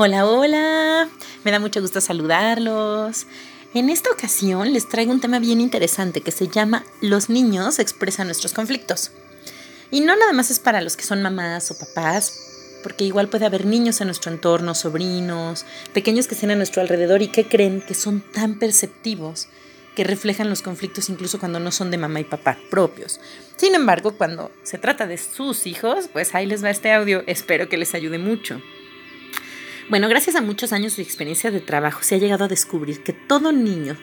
Hola, hola. Me da mucho gusto saludarlos. En esta ocasión les traigo un tema bien interesante que se llama Los niños expresan nuestros conflictos. Y no nada más es para los que son mamás o papás, porque igual puede haber niños en nuestro entorno, sobrinos, pequeños que estén a nuestro alrededor y que creen que son tan perceptivos que reflejan los conflictos incluso cuando no son de mamá y papá propios. Sin embargo, cuando se trata de sus hijos, pues ahí les va este audio, espero que les ayude mucho. Bueno, gracias a muchos años de experiencia de trabajo se ha llegado a descubrir que todo niño,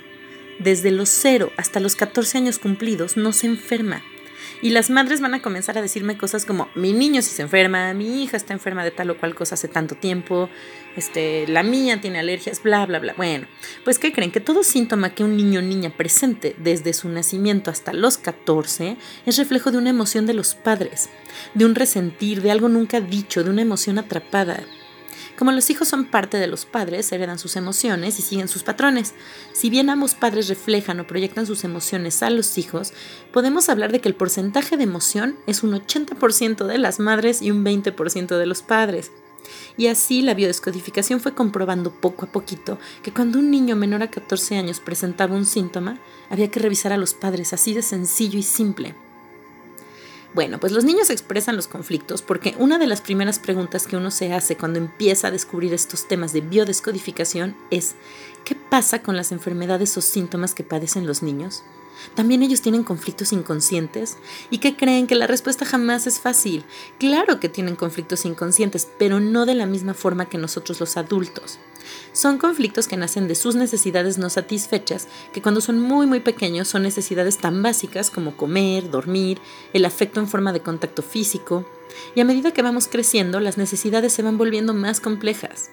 desde los 0 hasta los 14 años cumplidos, no se enferma. Y las madres van a comenzar a decirme cosas como, mi niño sí se enferma, mi hija está enferma de tal o cual cosa hace tanto tiempo, este, la mía tiene alergias, bla, bla, bla. Bueno, pues ¿qué creen? Que todo síntoma que un niño o niña presente desde su nacimiento hasta los 14 es reflejo de una emoción de los padres, de un resentir, de algo nunca dicho, de una emoción atrapada. Como los hijos son parte de los padres, heredan sus emociones y siguen sus patrones. Si bien ambos padres reflejan o proyectan sus emociones a los hijos, podemos hablar de que el porcentaje de emoción es un 80% de las madres y un 20% de los padres. Y así la biodescodificación fue comprobando poco a poquito que cuando un niño menor a 14 años presentaba un síntoma, había que revisar a los padres, así de sencillo y simple. Bueno, pues los niños expresan los conflictos porque una de las primeras preguntas que uno se hace cuando empieza a descubrir estos temas de biodescodificación es ¿qué pasa con las enfermedades o síntomas que padecen los niños? También ellos tienen conflictos inconscientes y que creen que la respuesta jamás es fácil. Claro que tienen conflictos inconscientes, pero no de la misma forma que nosotros los adultos. Son conflictos que nacen de sus necesidades no satisfechas, que cuando son muy muy pequeños son necesidades tan básicas como comer, dormir, el afecto en forma de contacto físico, y a medida que vamos creciendo las necesidades se van volviendo más complejas.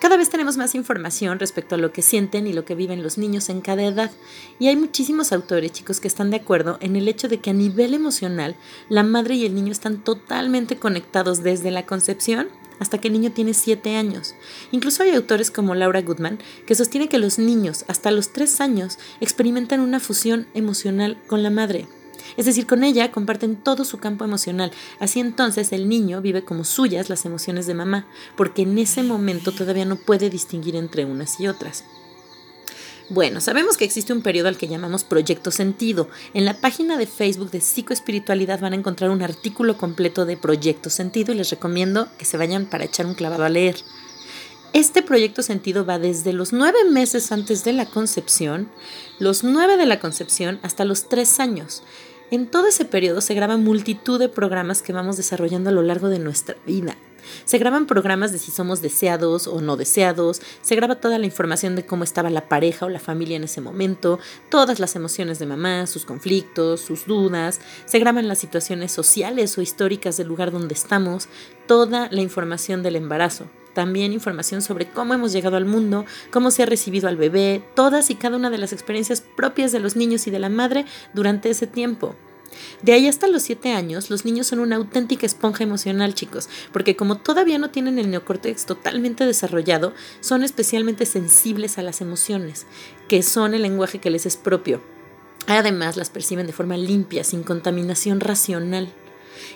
Cada vez tenemos más información respecto a lo que sienten y lo que viven los niños en cada edad, y hay muchísimos autores, chicos, que están de acuerdo en el hecho de que a nivel emocional la madre y el niño están totalmente conectados desde la concepción hasta que el niño tiene 7 años. Incluso hay autores como Laura Goodman que sostiene que los niños hasta los 3 años experimentan una fusión emocional con la madre. Es decir, con ella comparten todo su campo emocional. Así entonces el niño vive como suyas las emociones de mamá, porque en ese momento todavía no puede distinguir entre unas y otras. Bueno, sabemos que existe un periodo al que llamamos Proyecto Sentido. En la página de Facebook de Psicoespiritualidad van a encontrar un artículo completo de Proyecto Sentido y les recomiendo que se vayan para echar un clavado a leer. Este proyecto sentido va desde los nueve meses antes de la concepción, los nueve de la concepción, hasta los tres años. En todo ese periodo se graban multitud de programas que vamos desarrollando a lo largo de nuestra vida. Se graban programas de si somos deseados o no deseados, se graba toda la información de cómo estaba la pareja o la familia en ese momento, todas las emociones de mamá, sus conflictos, sus dudas, se graban las situaciones sociales o históricas del lugar donde estamos, toda la información del embarazo. También información sobre cómo hemos llegado al mundo, cómo se ha recibido al bebé, todas y cada una de las experiencias propias de los niños y de la madre durante ese tiempo. De ahí hasta los 7 años, los niños son una auténtica esponja emocional, chicos, porque como todavía no tienen el neocórtex totalmente desarrollado, son especialmente sensibles a las emociones, que son el lenguaje que les es propio. Además, las perciben de forma limpia, sin contaminación racional.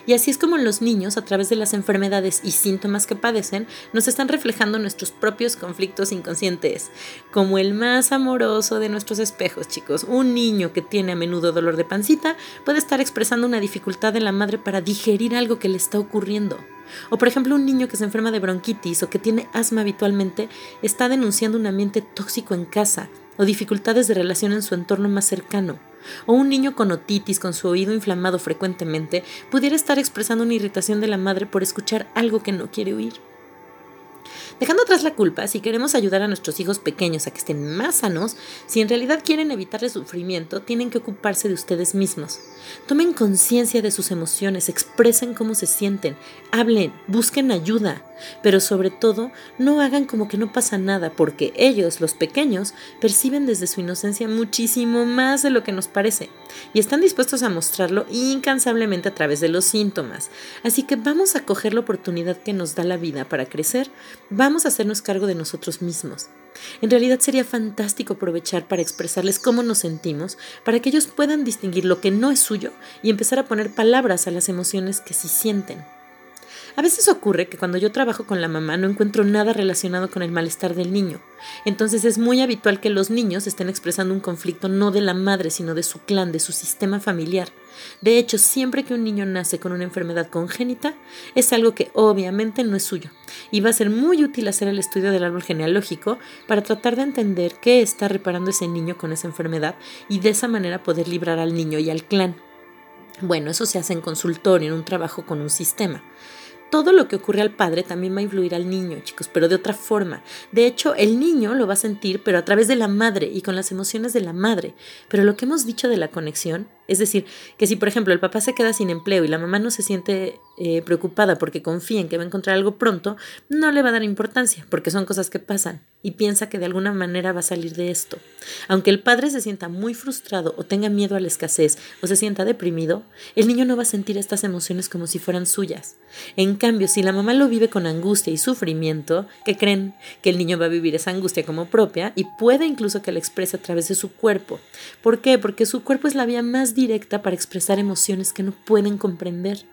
Y así es como los niños, a través de las enfermedades y síntomas que padecen, nos están reflejando nuestros propios conflictos inconscientes, como el más amoroso de nuestros espejos, chicos. Un niño que tiene a menudo dolor de pancita puede estar expresando una dificultad de la madre para digerir algo que le está ocurriendo. O por ejemplo, un niño que se enferma de bronquitis o que tiene asma habitualmente está denunciando un ambiente tóxico en casa o dificultades de relación en su entorno más cercano. O un niño con otitis, con su oído inflamado frecuentemente, pudiera estar expresando una irritación de la madre por escuchar algo que no quiere oír. Dejando atrás la culpa, si queremos ayudar a nuestros hijos pequeños a que estén más sanos, si en realidad quieren evitarle sufrimiento, tienen que ocuparse de ustedes mismos. Tomen conciencia de sus emociones, expresen cómo se sienten, hablen, busquen ayuda, pero sobre todo no hagan como que no pasa nada, porque ellos, los pequeños, perciben desde su inocencia muchísimo más de lo que nos parece y están dispuestos a mostrarlo incansablemente a través de los síntomas. Así que vamos a coger la oportunidad que nos da la vida para crecer, a hacernos cargo de nosotros mismos. En realidad sería fantástico aprovechar para expresarles cómo nos sentimos, para que ellos puedan distinguir lo que no es suyo y empezar a poner palabras a las emociones que sí sienten. A veces ocurre que cuando yo trabajo con la mamá no encuentro nada relacionado con el malestar del niño. Entonces es muy habitual que los niños estén expresando un conflicto no de la madre, sino de su clan, de su sistema familiar. De hecho, siempre que un niño nace con una enfermedad congénita, es algo que obviamente no es suyo. Y va a ser muy útil hacer el estudio del árbol genealógico para tratar de entender qué está reparando ese niño con esa enfermedad y de esa manera poder librar al niño y al clan. Bueno, eso se hace en consultorio, en un trabajo con un sistema todo lo que ocurre al padre también va a influir al niño, chicos, pero de otra forma. De hecho, el niño lo va a sentir, pero a través de la madre y con las emociones de la madre. Pero lo que hemos dicho de la conexión, es decir, que si por ejemplo el papá se queda sin empleo y la mamá no se siente eh, preocupada porque confía en que va a encontrar algo pronto, no le va a dar importancia, porque son cosas que pasan, y piensa que de alguna manera va a salir de esto. Aunque el padre se sienta muy frustrado o tenga miedo a la escasez o se sienta deprimido, el niño no va a sentir estas emociones como si fueran suyas. En cambio, si la mamá lo vive con angustia y sufrimiento, que creen que el niño va a vivir esa angustia como propia y puede incluso que la exprese a través de su cuerpo. ¿Por qué? Porque su cuerpo es la vía más directa para expresar emociones que no pueden comprender.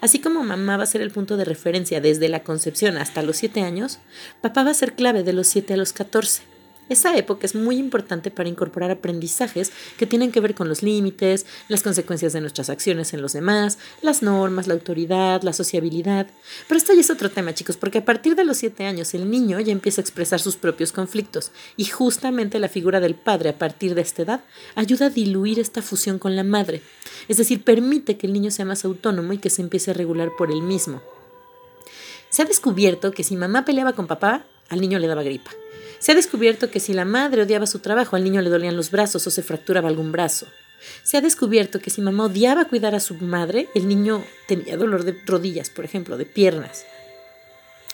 Así como mamá va a ser el punto de referencia desde la concepción hasta los 7 años, papá va a ser clave de los 7 a los 14. Esa época es muy importante para incorporar aprendizajes que tienen que ver con los límites, las consecuencias de nuestras acciones en los demás, las normas, la autoridad, la sociabilidad. Pero esto ya es otro tema, chicos, porque a partir de los siete años el niño ya empieza a expresar sus propios conflictos y justamente la figura del padre a partir de esta edad ayuda a diluir esta fusión con la madre. Es decir, permite que el niño sea más autónomo y que se empiece a regular por él mismo. Se ha descubierto que si mamá peleaba con papá, al niño le daba gripa. Se ha descubierto que si la madre odiaba su trabajo, al niño le dolían los brazos o se fracturaba algún brazo. Se ha descubierto que si mamá odiaba cuidar a su madre, el niño tenía dolor de rodillas, por ejemplo, de piernas.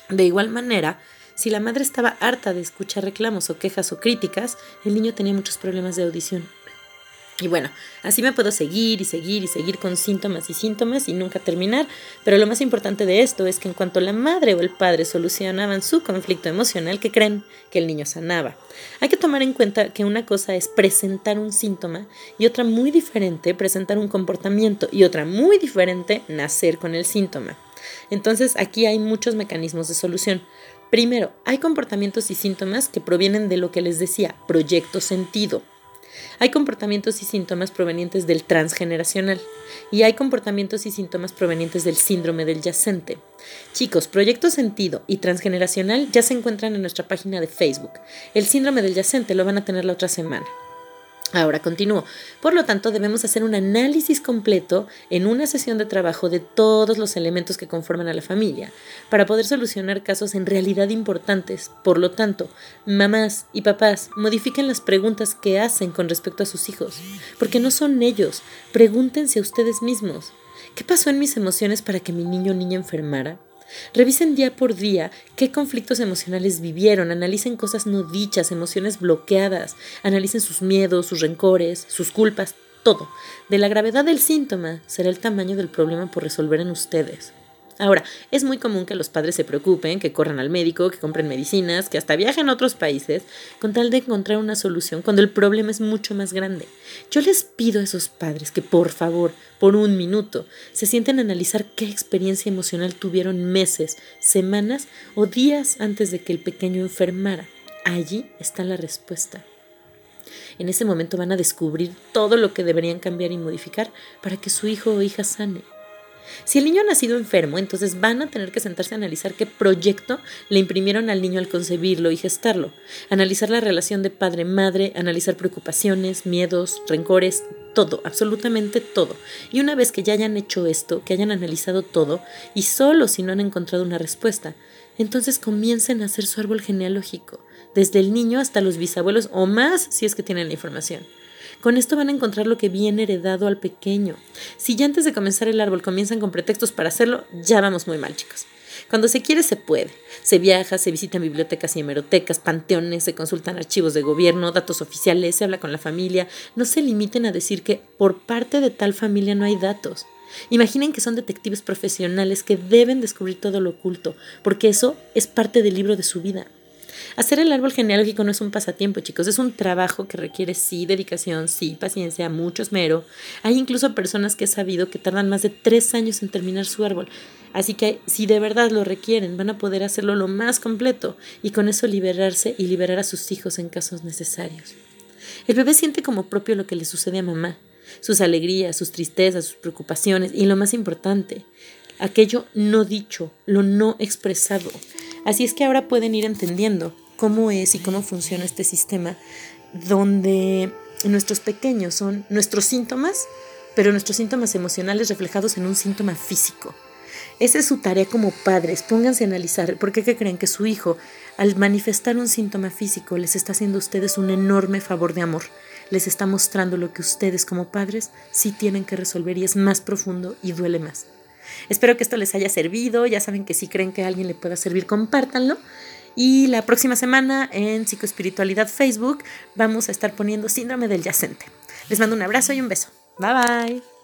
De igual manera, si la madre estaba harta de escuchar reclamos o quejas o críticas, el niño tenía muchos problemas de audición. Y bueno, así me puedo seguir y seguir y seguir con síntomas y síntomas y nunca terminar, pero lo más importante de esto es que en cuanto la madre o el padre solucionaban su conflicto emocional, que creen que el niño sanaba. Hay que tomar en cuenta que una cosa es presentar un síntoma y otra muy diferente presentar un comportamiento y otra muy diferente nacer con el síntoma. Entonces aquí hay muchos mecanismos de solución. Primero, hay comportamientos y síntomas que provienen de lo que les decía, proyecto sentido. Hay comportamientos y síntomas provenientes del transgeneracional y hay comportamientos y síntomas provenientes del síndrome del yacente. Chicos, Proyecto Sentido y Transgeneracional ya se encuentran en nuestra página de Facebook. El síndrome del yacente lo van a tener la otra semana. Ahora continúo. Por lo tanto, debemos hacer un análisis completo en una sesión de trabajo de todos los elementos que conforman a la familia para poder solucionar casos en realidad importantes. Por lo tanto, mamás y papás modifiquen las preguntas que hacen con respecto a sus hijos, porque no son ellos. Pregúntense a ustedes mismos. ¿Qué pasó en mis emociones para que mi niño o niña enfermara? Revisen día por día qué conflictos emocionales vivieron, analicen cosas no dichas, emociones bloqueadas, analicen sus miedos, sus rencores, sus culpas, todo. De la gravedad del síntoma será el tamaño del problema por resolver en ustedes. Ahora, es muy común que los padres se preocupen, que corran al médico, que compren medicinas, que hasta viajen a otros países, con tal de encontrar una solución cuando el problema es mucho más grande. Yo les pido a esos padres que por favor, por un minuto, se sienten a analizar qué experiencia emocional tuvieron meses, semanas o días antes de que el pequeño enfermara. Allí está la respuesta. En ese momento van a descubrir todo lo que deberían cambiar y modificar para que su hijo o hija sane. Si el niño ha nacido enfermo, entonces van a tener que sentarse a analizar qué proyecto le imprimieron al niño al concebirlo y gestarlo, analizar la relación de padre-madre, analizar preocupaciones, miedos, rencores, todo, absolutamente todo. Y una vez que ya hayan hecho esto, que hayan analizado todo, y solo si no han encontrado una respuesta, entonces comiencen a hacer su árbol genealógico, desde el niño hasta los bisabuelos o más si es que tienen la información. Con esto van a encontrar lo que viene heredado al pequeño. Si ya antes de comenzar el árbol comienzan con pretextos para hacerlo, ya vamos muy mal, chicos. Cuando se quiere, se puede. Se viaja, se visitan bibliotecas y hemerotecas, panteones, se consultan archivos de gobierno, datos oficiales, se habla con la familia. No se limiten a decir que por parte de tal familia no hay datos. Imaginen que son detectives profesionales que deben descubrir todo lo oculto, porque eso es parte del libro de su vida. Hacer el árbol genealógico no es un pasatiempo, chicos, es un trabajo que requiere sí dedicación, sí paciencia, mucho esmero. Hay incluso personas que he sabido que tardan más de tres años en terminar su árbol. Así que si de verdad lo requieren, van a poder hacerlo lo más completo y con eso liberarse y liberar a sus hijos en casos necesarios. El bebé siente como propio lo que le sucede a mamá, sus alegrías, sus tristezas, sus preocupaciones y lo más importante, aquello no dicho, lo no expresado. Así es que ahora pueden ir entendiendo cómo es y cómo funciona este sistema donde nuestros pequeños son nuestros síntomas, pero nuestros síntomas emocionales reflejados en un síntoma físico. Esa es su tarea como padres. Pónganse a analizar por qué creen que su hijo, al manifestar un síntoma físico, les está haciendo a ustedes un enorme favor de amor. Les está mostrando lo que ustedes como padres sí tienen que resolver y es más profundo y duele más. Espero que esto les haya servido. Ya saben que si creen que a alguien le pueda servir, compártanlo. Y la próxima semana en Psicoespiritualidad Facebook vamos a estar poniendo síndrome del yacente. Les mando un abrazo y un beso. Bye bye.